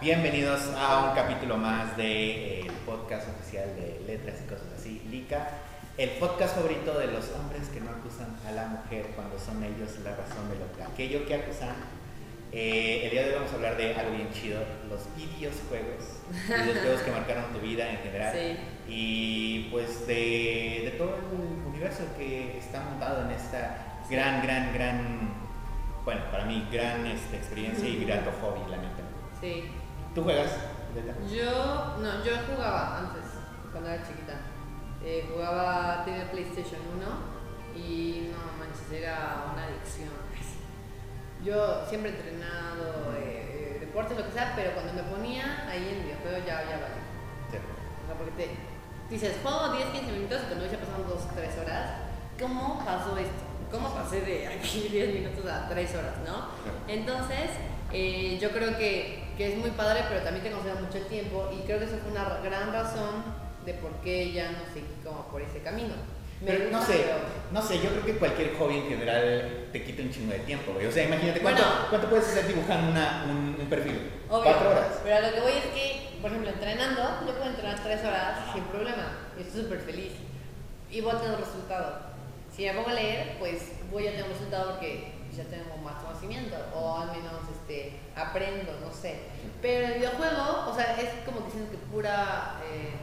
Bienvenidos a un capítulo más del podcast oficial de Letras y Cosas Así, Lica. El podcast favorito de los hombres que no acusan a la mujer cuando son ellos la razón de lo que aquello que acusan. Eh, el día de hoy vamos a hablar de algo bien chido, los videojuegos, videojuegos que marcaron tu vida en general. Sí. Y pues de, de todo el universo que está montado en esta gran, gran, gran, bueno, para mí, gran este, experiencia y grato hobby, la neta. Sí. ¿Tú juegas? Yo, no, yo jugaba antes, cuando era chiquita. Eh, jugaba, tenía PlayStation 1 y no manches, era una adicción. Yo siempre he entrenado eh, eh, deportes, lo que sea, pero cuando me ponía ahí en el videojuego ya, ya vale. Sí. O sea, porque te dices, juego 10, 15 minutos y cuando ya pasaron 2, 3 horas, ¿cómo pasó esto? ¿Cómo pasé de aquí 10 minutos a 3 horas, no? Entonces, eh, yo creo que, que es muy padre, pero también te consume mucho el tiempo y creo que eso fue una ra- gran razón de por qué ya no seguí como por ese camino. Me Pero no sé, pero- no sé, yo creo que cualquier hobby en general te quita un chingo de tiempo, güey. O sea, imagínate, ¿cuánto, Bueno. cuánto puedes hacer dibujando una, un, un perfil? Obvio, ¿Cuatro horas? Pero a lo que voy es que, por ejemplo, entrenando, yo puedo entrenar tres horas sin problema. Y estoy súper feliz. Y voy a tener un resultado. Si me pongo a leer, pues voy a tener un resultado porque ya tengo más conocimiento. O al menos este, aprendo, no sé. Pero el videojuego, o sea, es como que siento que pura. eh,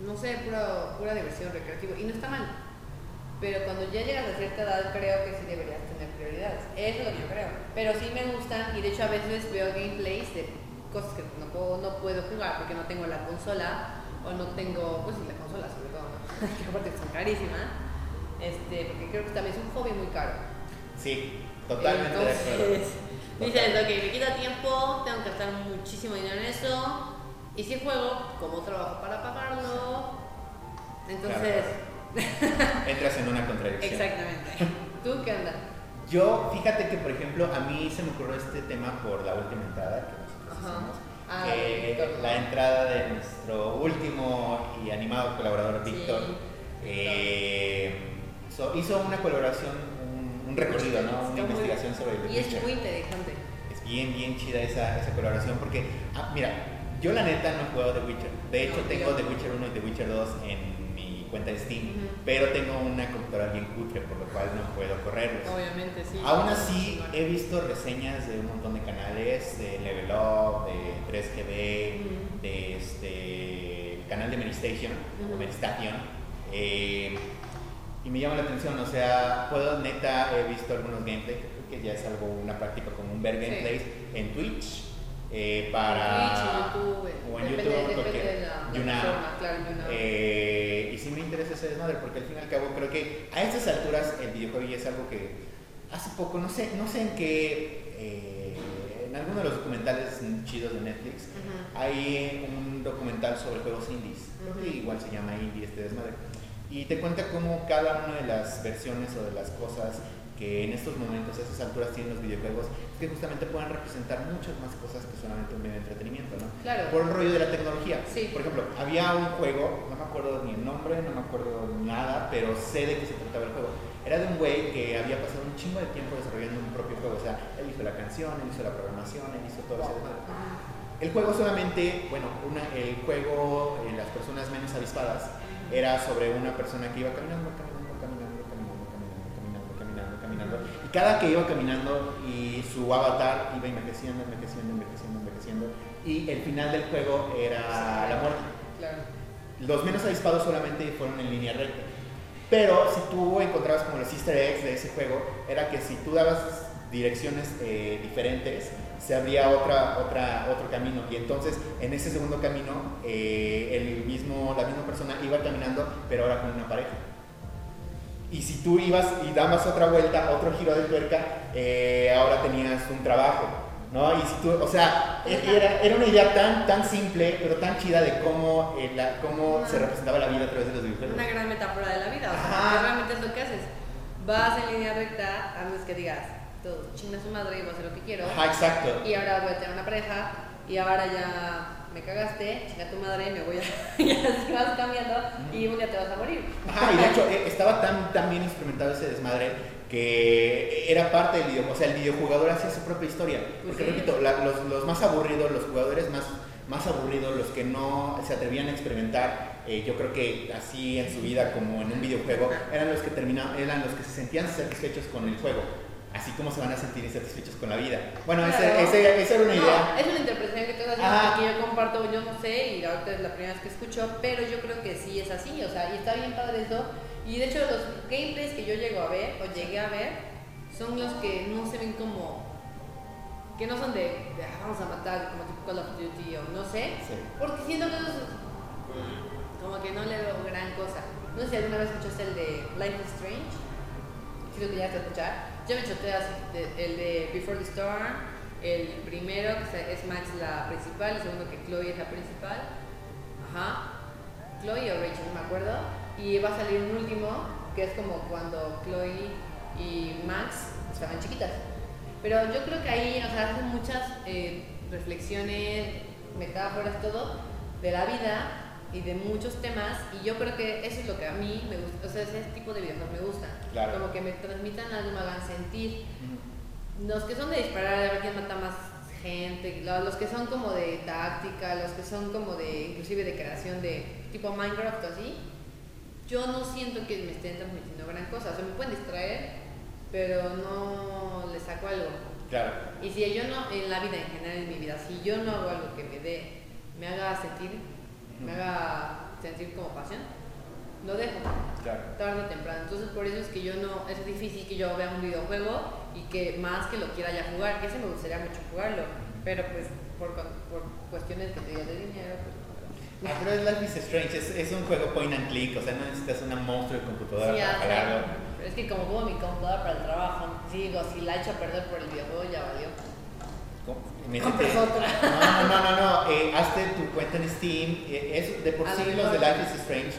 no sé, pura, pura diversión recreativa. Y no está mal. Pero cuando ya llegas a cierta edad, creo que sí deberías tener prioridades. Eso es lo que yo creo. Pero sí me gustan, y de hecho a veces veo gameplays de cosas que no puedo, no puedo jugar porque no tengo la consola, o no tengo, pues sí, la consola sobre todo, ¿no? que aparte son carísimas. Este, porque creo que también es un hobby muy caro. Sí, totalmente de acuerdo. Entonces, dices, ok, me quita tiempo, tengo que gastar muchísimo dinero en eso, y si juego, ¿cómo trabajo para pagarlo? Entonces, Entras en una contradicción. exactamente. ¿Tú qué onda? Yo, fíjate que, por ejemplo, a mí se me ocurrió este tema por la última entrada que nosotros Ajá. hicimos. Ah, la entrada de nuestro último y animado colaborador, Sí, Víctor. eh, so- hizo una colaboración, un, un recorrido, ¿no? Una investigación sobre The Y es muy interesante. Es bien, bien chida esa, esa colaboración porque, ah, mira, yo la neta no juego The Witcher. De hecho, No, tengo The Witcher 1 y The Witcher 2 en mi cuenta de Steam, pero tengo una computadora bien cutre, por lo cual no puedo correrlos. Obviamente, sí. Aún así, he visto reseñas de un montón de canales, de Level Up, de 3GB, Ujú. de este el canal de Meristation, o Ujú. Meristation, eh, y me llama la atención, o sea, puedo, neta, he visto algunos gameplays, creo que ya es algo, una práctica común ver Sí. gameplays en Twitch, eh, para... Twitch, YouTube, o en depende, YouTube, depende porque de la claro, YouNow. eh, y sí me interesa ese desmadre, porque al fin y al cabo creo que a estas alturas el videojuego ya es algo que hace poco, no sé, no sé en qué, eh, en alguno de los documentales chidos de Netflix, hay un documental sobre juegos indies, creo que igual se llama Indie este desmadre, y te cuenta cómo cada una de las versiones o de las cosas que en estos momentos, a esas alturas tienen los videojuegos, es que justamente puedan representar muchas más cosas que solamente un medio de entretenimiento, ¿no? Claro. Por el rollo de la tecnología. Sí. Por ejemplo, había un juego, no me acuerdo ni el nombre, no me acuerdo nada, pero sé de qué se trataba el juego. Era de un güey que había pasado un chingo de tiempo desarrollando un propio juego. O sea, él hizo la canción, él hizo la programación, él hizo todo. Ujú. El juego solamente, bueno, una, el juego, eh, las personas menos avispadas, era sobre una persona que iba caminando, caminando, caminando, caminando, caminando, caminando, caminando, caminando. Y cada que iba caminando y su avatar iba envejeciendo, envejeciendo, envejeciendo, envejeciendo. Y el final del juego era la muerte. Claro. Los menos avispados solamente fueron en línea recta. Pero si tú encontrabas como los easter eggs de ese juego, era que si tú dabas direcciones eh, diferentes, se abría otra, otra, otro camino. Y entonces en ese segundo camino, eh, el mismo, la misma persona iba caminando, pero ahora con una pareja. Y si tú ibas y dabas otra vuelta, otro giro de tuerca, eh, ahora tenías un trabajo. ¿no? Y si tú, o sea, e- era, era una idea tan, tan simple, pero tan chida de cómo, eh, la- cómo se representaba la vida a través de los videojuegos. Una gran metáfora de la vida. O sea, realmente es lo que haces. Vas en línea recta, a menos que digas, todo chinga su madre y voy a hacer lo que quiero. Ajá, exacto. Y ahora voy a tener una pareja y ahora ya me cagaste, chica tu madre, me voy a. ya vas cambiando y un día te vas a morir. Ajá, y de hecho eh, estaba tan, tan bien instrumentado ese desmadre que era parte del videojuego, o sea, el videojugador hacía su propia historia. Pues Porque sí. repito, la- los, los más aburridos, los jugadores más, más aburridos, los que no se atrevían a experimentar, eh, yo creo que así en su vida como en un videojuego, eran los que terminaban, eran los que se sentían satisfechos con el juego. Así como se van a sentir insatisfechos con la vida. Bueno, ese- Claro. ese- esa era una No, idea. es una interpretación que Ajá. haciendo que yo comparto, yo no sé, y ahorita es la primera vez que escucho, pero yo creo que sí es así, o sea, y está bien padre eso. Y de hecho, los gameplays que yo llego a ver, o llegué a ver, son los que no se ven como. que no son de, de, "Ah, vamos a matar, como tipo Call of Duty o no sé, Sí. porque siento que eso es- como que no le veo gran cosa. No sé si alguna vez escuchaste el de Life is Strange. Si lo querías escuchar. Yo me de- el de Before the Storm, el primero que es Max la principal, el segundo que Chloe es la principal. Ajá. Chloe o Rachel, no me acuerdo. Y va a salir un último que es como cuando Chloe y Max estaban chiquitas. Pero yo creo que ahí, o sea, hacen muchas eh, reflexiones, metáforas, todo, de la vida y de muchos temas. Y yo creo que eso es lo que a mí me gusta, o sea, ese tipo de videojuegos me gustan. Claro. Como que me transmitan algo, me hagan sentir. Los que son de disparar, de ver quién mata más gente, lo- los que son como de táctica, los que son como de, inclusive de creación de tipo Minecraft o así, yo no siento que me estén transmitiendo gran cosa. O sea, me pueden distraer, pero no les saco algo. Claro. Y si yo no, en la vida en general, en mi vida, si yo no hago algo que me dé, me haga sentir, me haga sentir como pasión, lo dejo Claro. tarde o temprano. Entonces por eso es que yo no, es difícil que yo vea un videojuego y que más que lo quiera ya jugar, que ese me gustaría mucho jugarlo, pero pues por, por cuestiones que te digo de dinero, pues no. Ah, pero es Life is Strange, es, es un juego point and click, o sea, no necesitas una monstruo de computadora Sí, para jugarlo. Pero es que como juego mi computadora para el trabajo, digo, si la echo a perder por el videojuego ya valió. Métete- otra. No, no, no, no, eh, hazte tu cuenta en Steam, eh, es de por sí lo los de. Life is Strange,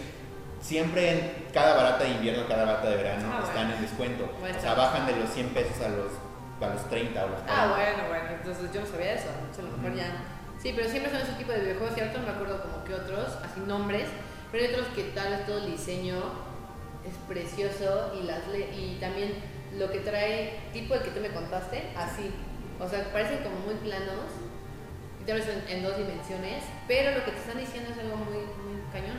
siempre en cada barata de invierno, cada barata de verano Ah, están bueno. en descuento. Bueno, o sea, bajan de los 100 pesos a los, a los 30 o los 40. Ah, bueno, bueno, entonces yo no sabía eso, a lo mejor ya. Sí, pero siempre son ese tipo de videojuegos, y ahorita no me acuerdo como que otros, así nombres, pero hay otros que tal vez todo el diseño es precioso y las y también lo que trae, tipo el que tú me contaste, así. O sea, parecen como muy planos, y tal vez en, en dos dimensiones, pero lo que te están diciendo es algo muy, muy cañón.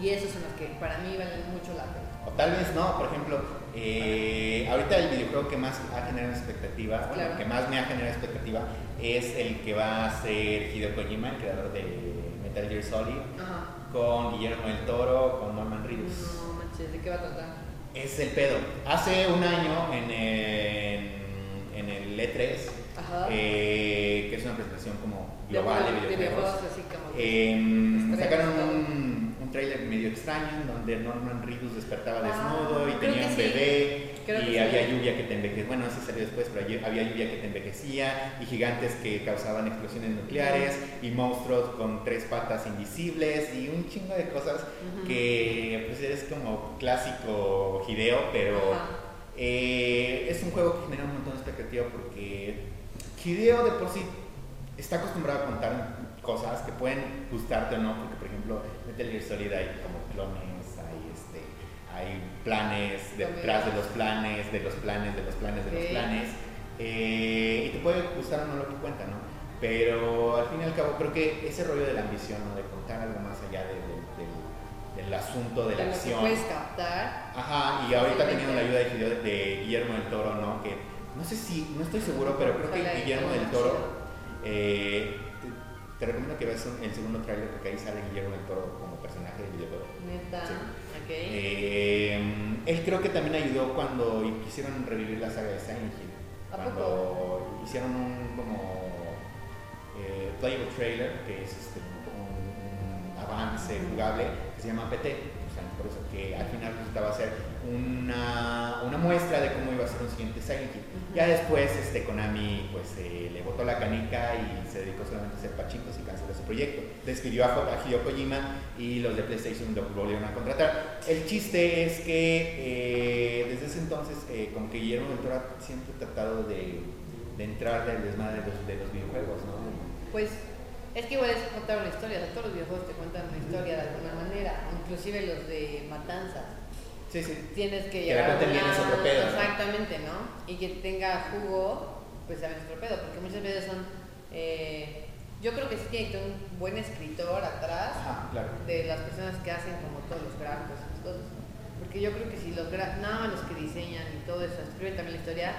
Y esos son los que para mí valen mucho la pena. O tal vez no, por ejemplo, eh, ahorita el videojuego que más ha generado expectativa, bueno, Claro. que más me ha generado expectativa, es el que va a ser Hideo Kojima, el creador de Metal Gear Solid, Ajá. con Guillermo del Toro, con Norman Reedus. No manches, ¿de qué va a tratar? Es el pedo. Hace un año en, el- en el E3, Ajá. eh, que es una presentación como global de juegos- videojuegos, em, sacaron un, un trailer medio extraño en donde Norman Reedus despertaba Ah, desnudo y tenía un bebé y había lluvia que te envejecía, bueno, eso salió después, pero había- lluvia que te envejecía y gigantes que causaban explosiones nucleares y monstruos con tres patas invisibles y un chingo de cosas que pues es como clásico Hideo, pero. Eh, es un juego que genera un montón de expectativa porque Hideo de por sí está acostumbrado a contar cosas que pueden gustarte o no, porque por ejemplo Metal Gear Solid hay como clones, hay este, hay planes detrás de los planes, de los planes, de los planes, de los planes, eh, y te puede gustar o no lo que cuenta, ¿no? Pero al fin y al cabo creo que ese rollo de la ambición, ¿no? De contar algo más allá de- de- del asunto de la acción. puedes captar. Ajá, y ahorita teniendo la ayuda de, de Guillermo del Toro, ¿no? Que no sé si, no estoy seguro, pero creo que Guillermo del. Toro, eh, te, te recomiendo que veas el segundo tráiler porque ahí sale Guillermo del Toro como personaje del videojuego. Neta. Sí. Ok. Eh, él creo que también ayudó cuando quisieron revivir la saga de Silent Hill. ¿A Cuando hicieron un como eh, playable trailer, que es este, avance jugable, que se llama PT. O sea, por eso que al final resultaba ser una, una muestra de cómo iba a ser un siguiente Silent Hill. Ya después este, Konami pues, eh, le botó la canica y se dedicó solamente a hacer pachitos y canceló su proyecto. Despidió a, a Hideo Kojima y los de PlayStation lo volvieron a contratar. El chiste es que eh, desde ese entonces, eh, como que Guillermo del Toro ha siempre tratado de, de entrar del desmadre de los, de los videojuegos, ¿no? pues es que igual es contar una historia, o sea, todos los videojuegos te cuentan una historia de alguna manera, inclusive los de matanzas. Sí, sí. Tienes que Que llegar repente a una- otro. Exactamente, ¿no? Y que tenga jugo, pues sabes otro pedo, porque muchas veces son... eh, yo creo que sí tiene que un buen escritor atrás Ajá, claro. de las personas que hacen como todos los gráficos y esas cosas. Porque yo creo que si los gra- nada más los que diseñan y todo eso, escriben también la historia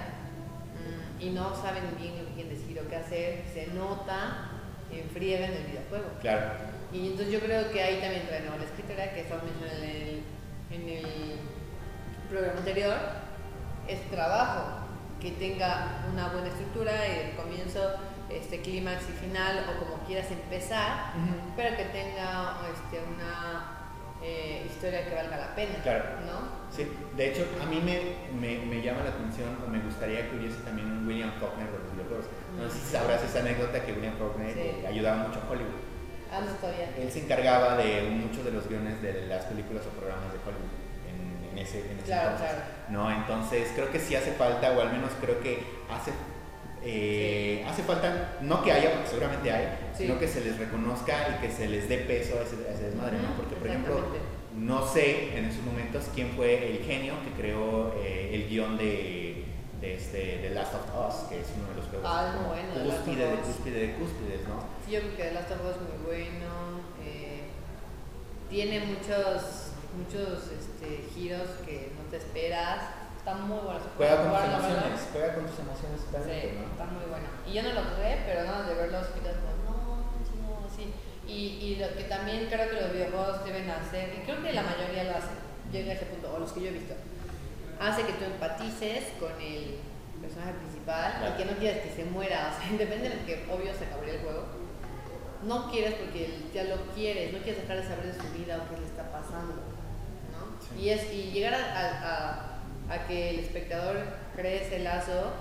mm, y no saben bien lo que quieren decir o qué hacer, se nota en friega en el videojuego. Claro. Y entonces yo creo que ahí también ¿no? la escritora que estamos mencionando en el, en el programa anterior, es trabajo, que tenga una buena estructura, el comienzo, este clímax y final, o como quieras empezar, pero que tenga este, una eh, historia que valga la pena, Claro. ¿no? Sí, de hecho, a mí me, me, me llama la atención o me gustaría que hubiese también un William Faulkner de los videojuegos. No sé si sabrás esa anécdota que William Faulkner Sí. eh, ayudaba mucho a Hollywood. Ah, no todavía. Él se encargaba de muchos de los guiones de las películas o programas de Hollywood en, en ese, en ese Claro, entonces. claro. No, entonces creo que sí hace falta, o al menos creo que hace, eh, hace falta, no que haya, porque seguramente hay, Sí. sino que se les reconozca y que se les dé peso a ese, a ese desmadre, ¿no? Porque, por ejemplo, no sé en esos momentos quién fue el genio que creó eh, el guion de, de este, The Last of Us, que es uno de los juegos Ah, como bueno, The Last of cúspide de cúspide de cúspides, ¿no? Sí, yo creo que Last of Us es muy bueno. eh, tiene muchos, muchos este, giros que no te esperas. Está muy puede Juega con tus emociones, juega con tus emociones Sí, ¿no? está muy bueno. Y yo no lo jugué, pero nada de verlos, quedas como, no, sí, no, sí. Y, y lo que también creo que los videojuegos deben hacer, y creo que la mayoría lo hacen, llega a ese punto, o los que yo he visto, hace que tú empatices con el personaje principal Claro. y que no quieres que se muera, o sea, independientemente de que obvio se acabaría el juego, no quieres porque ya lo quieres, no quieres dejar de saber de su vida o qué le está pasando, ¿no? Sí. Y, es, y llegar a, a- a- a que el espectador cree ese lazo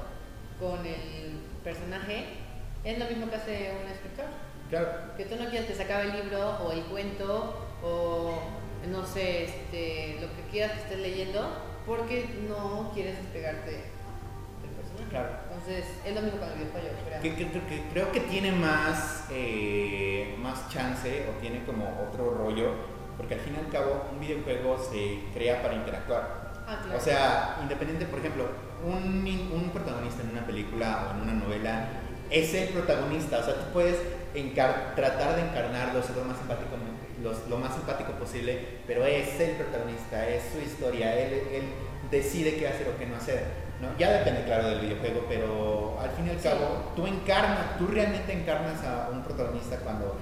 con el personaje es lo mismo que hace un escritor. Claro. Que tú no quieres que se acabe el libro o el cuento o no sé, este, lo que quieras que estés leyendo porque no quieres despegarte del personaje. Claro. Entonces es lo mismo con el videojuego, creo. Que, que- que creo que tiene más, eh, más chance o tiene como otro rollo, porque al fin y al cabo un videojuego se crea para interactuar. Ah, claro. O sea, independiente, por ejemplo, un, un protagonista en una película o en una novela es el protagonista, o sea, tú puedes encar- tratar de encarnarlo, ser lo más, simpático, los- lo más simpático posible, pero es el protagonista, es su historia, él, él decide qué hacer o qué no hacer. ¿no? Ya depende, claro, del videojuego, pero al fin y al Sí. cabo, tú encarnas, tú realmente encarnas a un protagonista cuando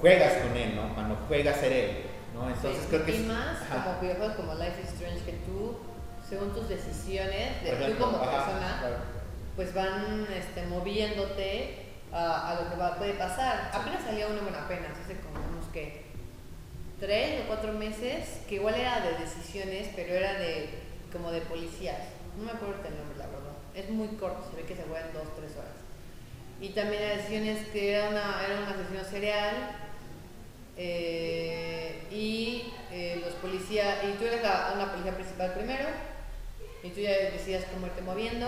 juegas con él, ¿no? Cuando juegas a ser él, ¿no? Entonces Sí, creo que y es- más ajá. como videojuegos como Life is Strange que tú, según tus decisiones, de Por tú ejemplo, como ajá, persona, claro. pues van este, moviéndote a, a lo que va, puede pasar. Sí. Apenas salía uno bueno, apenas, hace como unos que tres o cuatro meses, que igual era de decisiones, pero era de como de policías. No me acuerdo el nombre, la verdad. Es muy corto, se ve que se juega en dos, tres horas. Y también era decisiones que era una, era un asesino serial eh, y eh, los policías, y tú eres la- una policía principal primero, y tú ya decidas cómo irte moviendo,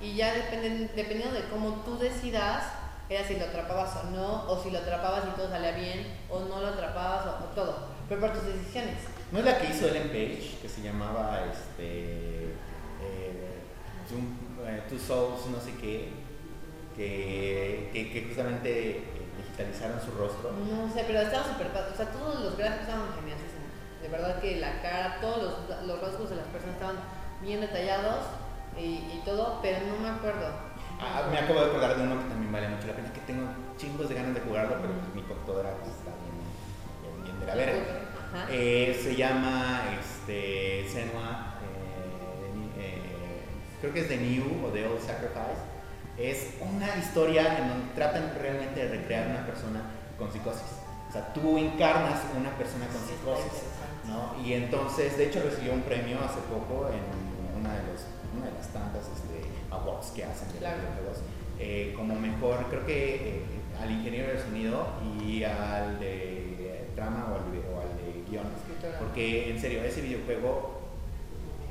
y ya dependen, dependiendo de cómo tú decidas, era si lo atrapabas o no, o si lo atrapabas y todo salía bien, o no lo atrapabas, o, o todo, pero por tus decisiones. ¿No es la que hizo Ellen Page, que se llamaba este, eh, eh, Two Souls, no sé qué, que, que, que justamente digitalizaron su rostro? No sé, pero estaba súper padre, o sea, todos los gráficos estaban geniales. De verdad que la cara, todos los, los rasgos de las personas estaban bien detallados y, y todo, pero no me acuerdo. Ah, me acabo de acordar de uno que también vale mucho la pena, que tengo chingos de ganas de jugarlo, pero pues mi computadora pues, está bien, bien, bien de la verga. Eh, se llama este, Senua, eh, eh, creo que es The New o The Old Sacrifice. Es una historia en donde tratan realmente de recrear una persona con psicosis. O sea, tú encarnas una persona con psicosis. ¿no? Y entonces, de hecho, recibió un premio hace poco en una de, los, una de las tantas este, awards que hacen de Claro. videojuegos. Eh, como mejor, creo que eh, al ingeniero de sonido y al de trama o al, de- o al de guion. Porque en serio, ese videojuego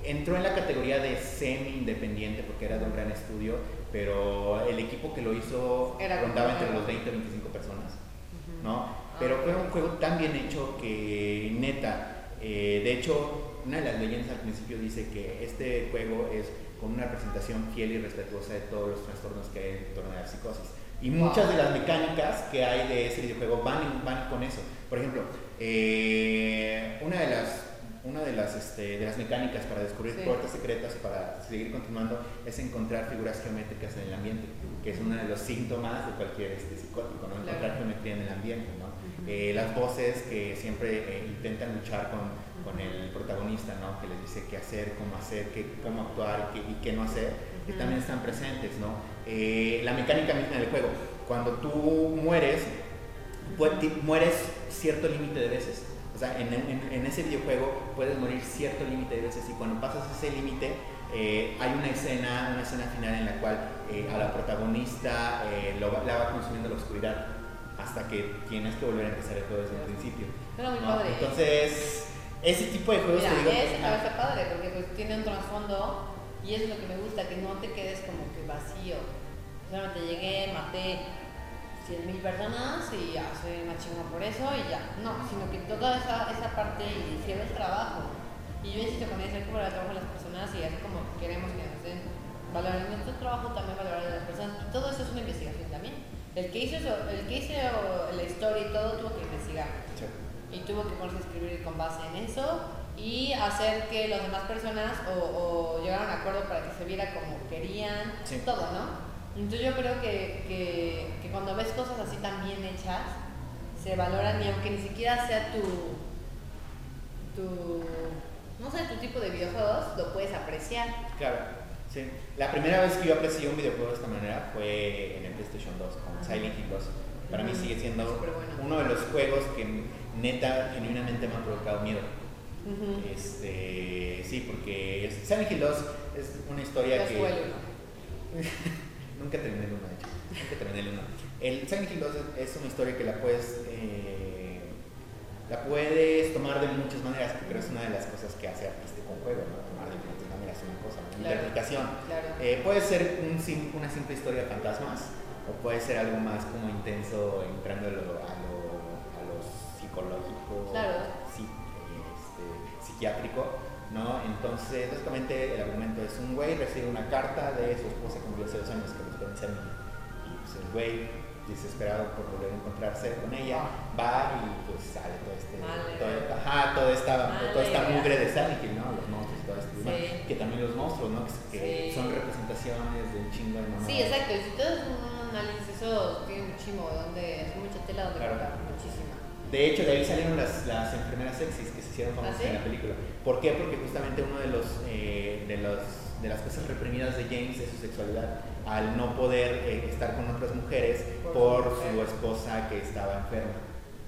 entró en la categoría de semi-independiente porque era de un gran estudio, pero el equipo que lo hizo Era rondaba entre los 20 y 25 personas, ¿no? Ah, Pero fue un juego tan bien hecho que neta, eh, de hecho, una de las leyendas al principio dice que este juego es con una representación fiel y respetuosa de todos los trastornos que hay en torno a la psicosis. Y muchas de las mecánicas que hay de ese videojuego van, van con eso. Por ejemplo, eh, una de las, una de las, este, de las mecánicas para descubrir Sí. puertas secretas y para seguir continuando es encontrar figuras geométricas en el ambiente, que es uno de los síntomas de cualquier este, psicótico, ¿no? encontrar Claro. geometría en el ambiente. ¿no? Eh, las voces que siempre eh, intentan luchar con, con el protagonista, ¿no? que les dice qué hacer, cómo hacer, qué, cómo actuar qué- y qué no hacer, que también están presentes. ¿no? Eh, la mecánica misma del juego, cuando tú mueres, mueres cierto límite de veces. O sea, en, en- en ese videojuego puedes morir cierto límite de veces y cuando pasas ese límite eh, hay una escena, una escena final en la cual eh, a la protagonista eh, lo la va consumiendo la oscuridad hasta que tienes que volver a empezar el juego desde el principio. Era muy ¿no? padre. Entonces, ese tipo de juegos Mira, te digo, ese ajá, está padre porque pues tiene un trasfondo y eso es lo que me gusta, que no te quedes como que vacío. O sea, te llegué, maté 100 mil personas y ya soy una chingona por eso y ya. No, sino que toda esa, esa parte y lleva el trabajo. Y yo insisto con eso, hay que valorar el trabajo de las personas y así como queremos que nos den valor en nuestro trabajo, también valorar a las personas. Y todo eso es una investigación también. El que hizo, eso- el que hizo la historia y todo tuvo que investigar sí. y tuvo que ponerse a escribir con base en eso y hacer que las demás personas o, o llegaran a acuerdo para que se viera como querían, Sí. todo, ¿no? Entonces yo creo que, que, que cuando ves cosas así tan bien hechas, se valoran y aunque ni siquiera sea tu, tu, no sé, tu tipo de videojuegos, lo puedes apreciar. Claro, sí. La primera vez que yo aprecié un videojuego de esta manera fue en el PlayStation 2 con Ajá. Silent Hill 2. Para mí sigue siendo uno de los juegos que neta, genuinamente me ha provocado miedo. Este, sí, porque Silent Hill 2 es una historia que... Nunca terminé 1, de hecho. Nunca terminé 1. El Silent Hill 2 es- una historia que la puedes... eh, la puedes tomar de muchas maneras, que creo es una de las cosas que hace artístico un juego, ¿no? Tomar de diferentes maneras una cosa, una Claro. interpretación. Claro. Eh, puede ser un una simple historia de fantasmas o puede ser algo más como intenso entrando a lo, a psicológico, Claro. sí, este, psiquiátrico, ¿no? Entonces, básicamente el argumento es un güey recibe una carta de su esposa que murió hace dos años que los conoce a mí. Y pues el güey, desesperado por volver a encontrarse con ella, va y pues sale todo este, todo, ajá, toda esta, toda esta mugre de Silent Hill, ¿no? Los monstruos y todo esto. Sí. demás. Que también los monstruos, ¿no? Que, que Sí. son representaciones de un chingo de mamadas. Sí, exacto. Si tú haces un análisis, eso tiene muchísimo, donde es mucha tela donde Claro. cortar, muchísima. De hecho, de ahí salieron las, las enfermeras sexys que se hicieron famosas ¿Ah, sí? en la película. ¿Por qué? Porque justamente uno de los, eh, de los de las cosas reprimidas de James es su sexualidad, al no poder eh, estar con otras mujeres Por por, su esposa que estaba enferma.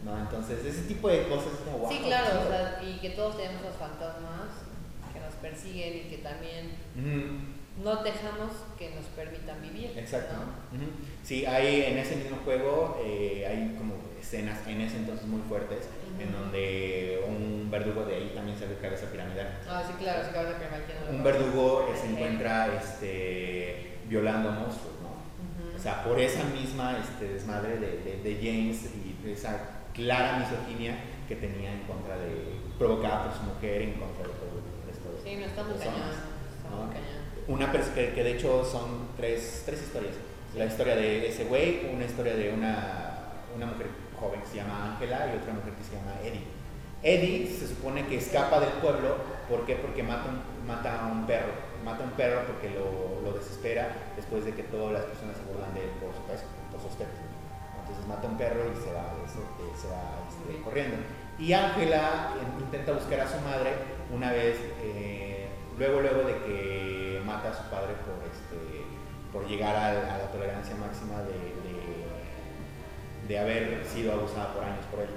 ¿no? Entonces, ese tipo de cosas es como wow. sí, claro, o sea, y que todos tenemos los fantasmas que nos persiguen y que también. No dejamos que nos permitan vivir. Exacto. ¿no? Sí, hay en ese mismo juego eh, hay como escenas en ese entonces muy fuertes en donde un verdugo de ahí también salió cabeza piramidal. Ah, sí, claro, sí, claro, que me imagino. Un verdugo se encuentra este, violando monstruos, ¿no? O sea, por esa misma este, desmadre de, de- de James y de esa clara misoginia que tenía en contra de, provocada por su mujer en contra de todo el resto de Sí, no está muy cañón. Está ¿no? muy cañón. Una que, que de hecho son tres, tres historias. La historia de ese güey, una historia de una, una mujer joven que se llama Ángela y otra mujer que se llama Eddie. Eddie se supone que escapa del pueblo, ¿por qué? Porque mata, mata a un perro. Mata a un perro porque lo, lo desespera después de que todas las personas se burlan de él por su por su aspecto. Entonces mata a un perro y se va, se, se va este, corriendo. Y Ángela eh, intenta buscar a su madre una vez, eh, luego, luego de que mata a su padre por, este, por llegar al- a, la tolerancia máxima de, de, de haber sido abusada por años por él.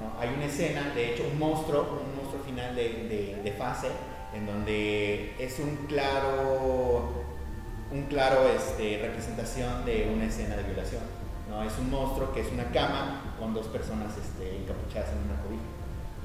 ¿no? Hay una escena, de hecho, un monstruo, un monstruo final de- de fase, en donde es un claro, un claro este, representación de una escena de violación. ¿no? Es un monstruo que es una cama con dos personas este, encapuchadas en una cobija.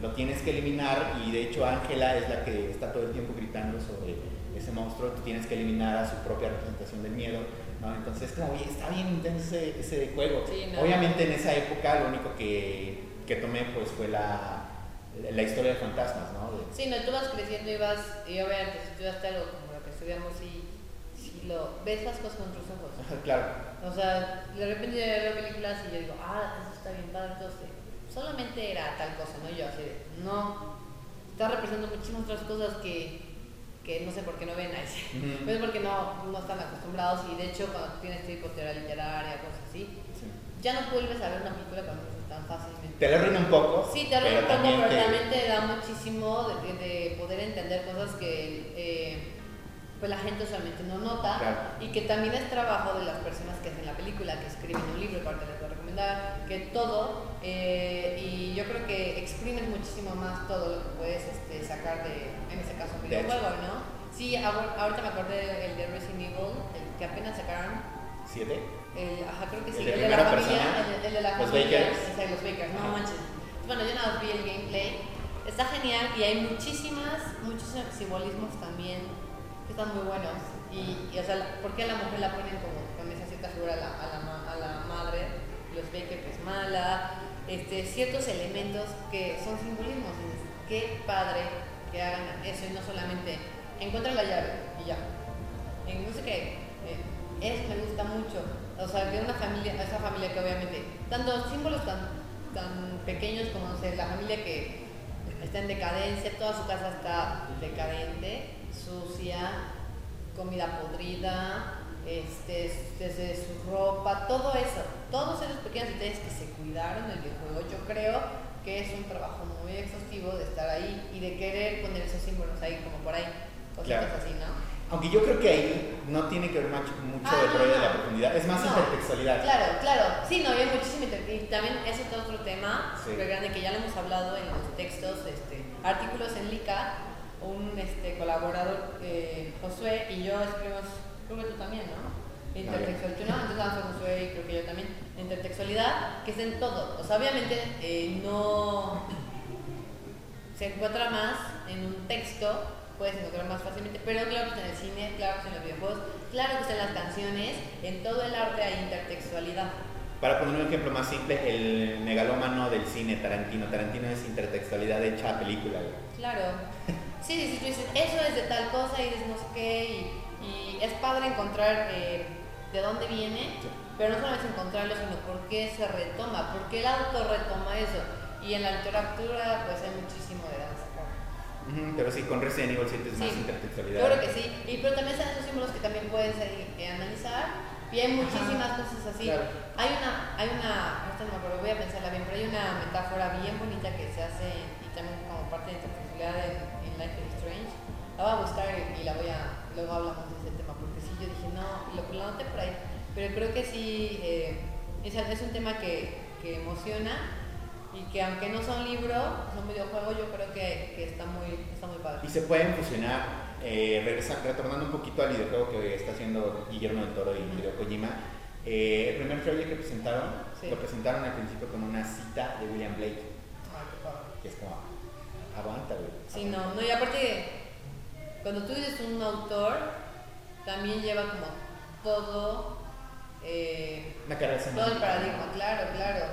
Lo tienes que eliminar y de hecho Ángela es la que está todo el tiempo gritando sobre ese monstruo, tú tienes que eliminar a su propia representación del miedo, ¿no? Entonces, como, oye, está bien intenso ese, ese juego. Sí, no. Obviamente en esa época lo único que, que tomé pues fue la, la historia de fantasmas, ¿no? De- Sí, no, tú vas creciendo y vas, y obviamente si estudiaste algo como lo que estudiamos y si lo ves las cosas con otros ojos. claro, O sea, de repente yo veo películas y yo digo, ah, eso está bien padre, entonces solamente era tal cosa, ¿no? Y yo así de, no, está representando muchísimas otras cosas que, que no sé por qué no ven ahí. Ujú. Pues porque no, no están acostumbrados y de hecho cuando tienes tipo teoría literaria, cosas así, sí. ya no vuelves a ver una película eso tan fácilmente. Te lo arruina un poco. Sí, te arregla un poco, pero te- también te da muchísimo de, de poder entender cosas que eh, pues la gente usualmente no nota Claro. y que también es trabajo de las personas que hacen la película, que escriben un libro, aparte les puedo recomendar, que todo, eh, y yo creo que exprimes muchísimo más todo lo que puedes este, sacar de, en este caso, un videojuego, ¿no? Sí, ahor- ahorita me acordé el de Resident Evil, el que apenas sacaron, ¿Siete? el, ajá, creo que sí, ¿El de el de la familia, el el de la Los familia, Bakers. los Bakers, no manches. Bueno, yo nada más vi el gameplay, está genial y hay muchísimas, muchos simbolismos también que están muy buenos. Y, y, o sea, ¿por qué a la mujer la ponen como con esa cierta figura a la, a la, madre? Los Baker que es mala, este, ciertos elementos que son simbolismos. qué padre que hagan eso y no solamente encuentra la llave y ya. En no sé qué, eh, eso me gusta mucho. O sea, que una familia, esa familia que obviamente, tanto símbolos tan, tan pequeños como, no sé, la familia que está en decadencia, toda su casa está decadente, sucia, comida podrida, este, desde su ropa, todo eso, todos esos pequeños detalles que se cuidaron en el videojuego, yo creo que es un trabajo muy exhaustivo de estar ahí y de querer poner esos símbolos ahí como por ahí, cositas Claro. así, ¿no? Aunque yo creo que ahí no tiene que ver mucho, mucho Ah, el rollo de la profundidad, es más No. intertextualidad. Claro, claro. Sí, no, hay muchísimo Y también es otro, tema Sí. grande que ya lo hemos hablado en los textos, este, artículos en LICA. Un este, colaborador, eh, Josué, y yo escribimos, creo que tú también, ¿no? Intertextual, tú no, entonces vamos a Josué y creo que yo también. Intertextualidad, que es en todo. O sea, obviamente eh, no se encuentra más en un texto, puedes encontrar más fácilmente, pero claro que está en el cine, claro que está en los videojuegos, claro que está en las canciones, en todo el arte hay intertextualidad. Para poner un ejemplo más simple, el megalómano del cine Tarantino. Tarantino es intertextualidad hecha a película. Claro. Sí, sí, sí, tú dices, eso es de tal cosa y dices no sé qué, y, y es padre encontrar eh, de dónde viene, Sí. pero no solamente encontrarlo, sino por qué se retoma, por qué el autor retoma eso. Y en la literatura, pues hay muchísimo de danza. Pero sí, con Resident Evil 7 es más Sí, intertextualidad. Yo creo que sí, y, pero también son esos símbolos que también puedes eh, eh, analizar y hay muchísimas cosas así. claro. Hay una, hay una, no me acuerdo, voy a pensarla bien, pero hay una metáfora bien bonita que se hace y también como parte de intertextualidad en, en Life is Strange. La voy a buscar y, la voy a, luego hablamos de ese tema, porque sí, yo dije, no, lo, lo noté por ahí, pero creo que sí, eh, es, es un tema que, que emociona y que aunque no son libros, son videojuegos, yo creo que, que está, muy, está muy padre. Y se pueden fusionar, eh, regresa- retornando un poquito al videojuego que está haciendo Guillermo del Toro y. Hideo Kojima. eh, el primer trailer que presentaron, Sí. lo presentaron al principio con una cita de William Blake, Ay, qué padre. que es como, aguanta, güey. Sí, no, no, y aparte, cuando tú dices un autor, también lleva como todo, eh, carrera todo el paradigma, claro, claro.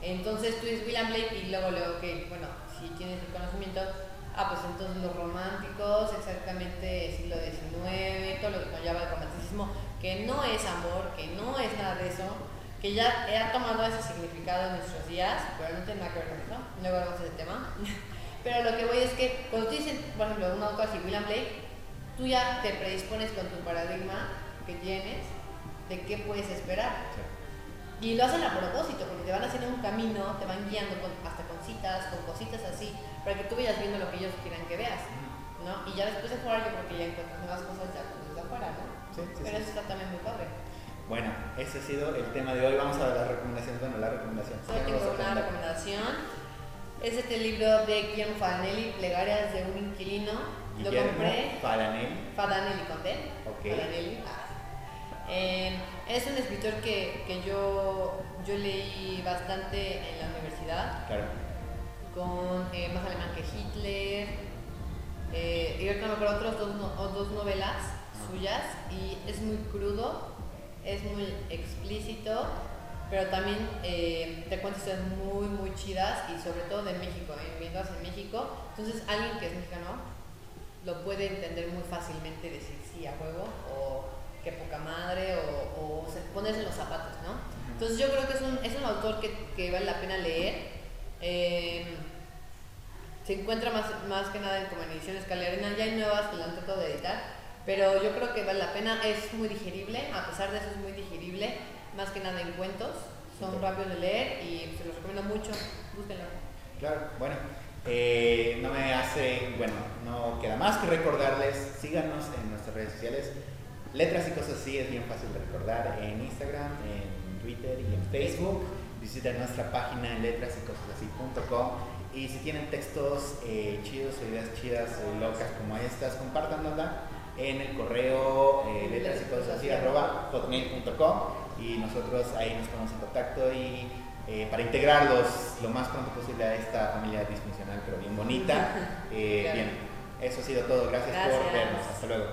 Entonces tú dices William Blake y luego luego, ok, bueno, si tienes el conocimiento, ah, pues entonces los románticos, exactamente siglo XIX, todo lo que conlleva el romanticismo, que no es amor, que no es nada de eso, que ya ha tomado ese significado en nuestros días, pero no tiene nada que ver con eso, luego hablamos de ese tema. Pero lo que voy es que cuando tú dices, por ejemplo, un autor así, William Blake, tú ya te predispones con tu paradigma que tienes de qué puedes esperar. Sí. Y lo hacen a propósito, porque te van haciendo un camino, te van guiando con- hasta con citas, con cositas así, para que tú vayas viendo lo que ellos quieran que veas, ¿no? Y ya después de jugar yo creo que ya encuentras nuevas cosas ya pues, desde afuera, ¿no? Sí, sí, Pero eso está también muy padre. Bueno, ese ha sido el tema de hoy. Vamos a las recomendaciones. Bueno, la recomendación. Solo ¿Qué tengo una recomendación. Es este libro de Guillermo Fadanelli, Plegarias de un inquilino. Lo compré. Falanelli. Fadanelli con D. Ok. Fadanelli. Ah. Eh, es un escritor que, que yo, yo leí bastante en la universidad. Claro. con eh, Más alemán que Hitler, eh, y ahorita me acuerdo otras dos, no- dos novelas suyas, y es muy crudo, es muy explícito, pero también eh, te cuenta historias muy, muy chidas, y sobre todo de México, viviendo en México. Entonces, alguien que es mexicano lo puede entender muy fácilmente, decir sí a juego, o qué poca madre, o, o se- ponerse en los zapatos, ¿no? Entonces yo creo que es un, es un autor que, que vale la pena leer. Eh, se encuentra más, más que nada en, como en ediciones Calerina, ya hay nuevas que la han tratado de editar, pero yo creo que vale la pena, es muy digerible, a pesar de eso es muy digerible, más que nada en cuentos, son Ok. rápidos de leer y se los recomiendo mucho, búsquenlo. Claro, bueno, eh, no me hace, bueno, no queda más que recordarles, síganos en nuestras redes sociales. Letras y cosas así es bien fácil de recordar en Instagram, en Twitter y en Facebook. Visiten nuestra página en letrasycosasasí.com y si tienen textos eh, chidos o ideas chidas o locas como estas, compártanla en el correo eh, letrasycosasasí.hotmail.com y nosotros ahí nos ponemos en contacto y eh, para integrarlos lo más pronto posible a esta familia disfuncional pero bien bonita. Eh, Claro. Bien, eso ha sido todo. Gracias, por vernos. Hasta luego.